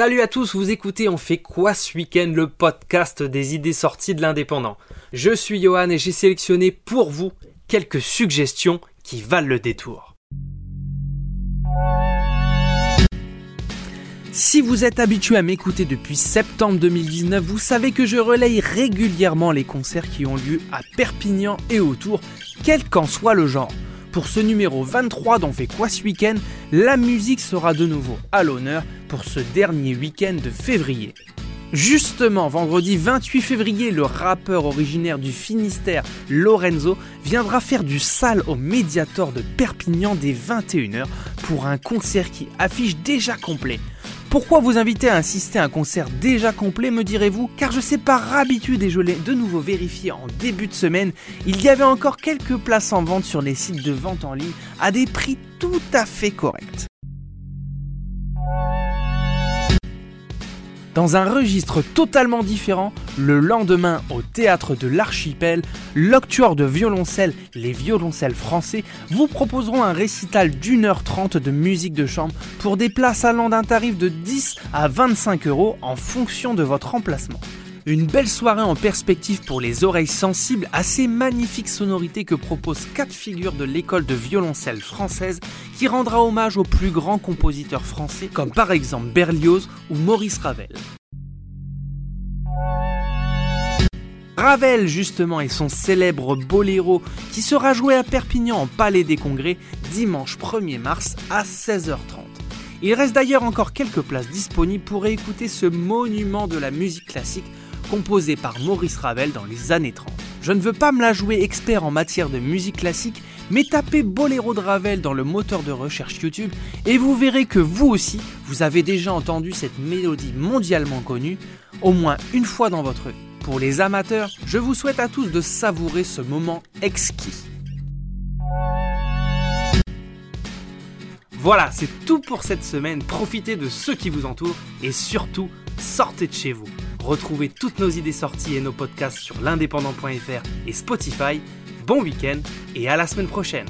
Salut à tous, vous écoutez On fait quoi ce week-end, le podcast des idées sorties de l'indépendant. Je suis Johan et j'ai sélectionné pour vous quelques suggestions qui valent le détour. Si vous êtes habitué à m'écouter depuis septembre 2019, vous savez que je relaye régulièrement les concerts qui ont lieu à Perpignan et autour, quel qu'en soit le genre. Pour ce numéro 23 d'On fait quoi ce week-end, la musique sera de nouveau à l'honneur pour ce dernier week-end de février. Justement, vendredi 28 février, le rappeur originaire du Finistère, Lorenzo, viendra faire du sale au Mediator de Perpignan dès 21h pour un concert qui affiche déjà complet. Pourquoi vous inviter à assister à un concert déjà complet, me direz-vous? Car je sais par habitude et je l'ai de nouveau vérifié en début de semaine, il y avait encore quelques places en vente sur les sites de vente en ligne à des prix tout à fait corrects. Dans un registre totalement différent, le lendemain au théâtre de l'Archipel, l'octuor de violoncelle Les Violoncelles Français vous proposeront un récital d'une heure trente de musique de chambre pour des places allant d'un tarif de 10 à 25 euros en fonction de votre emplacement. Une belle soirée en perspective pour les oreilles sensibles à ces magnifiques sonorités que proposent quatre figures de l'école de violoncelle française qui rendra hommage aux plus grands compositeurs français comme par exemple Berlioz ou Maurice Ravel. Ravel justement et son célèbre boléro qui sera joué à Perpignan en Palais des Congrès dimanche 1er mars à 16h30. Il reste d'ailleurs encore quelques places disponibles pour écouter ce monument de la musique classique composé par Maurice Ravel dans les années 30. Je ne veux pas me la jouer expert en matière de musique classique, mais tapez Boléro de Ravel dans le moteur de recherche YouTube et vous verrez que vous aussi, vous avez déjà entendu cette mélodie mondialement connue au moins une fois dans votre vie. Pour les amateurs, je vous souhaite à tous de savourer ce moment exquis. Voilà, c'est tout pour cette semaine. Profitez de ceux qui vous entourent et surtout, sortez de chez vous. Retrouvez toutes nos idées sorties et nos podcasts sur l'indépendant.fr et Spotify. Bon week-end et à la semaine prochaine.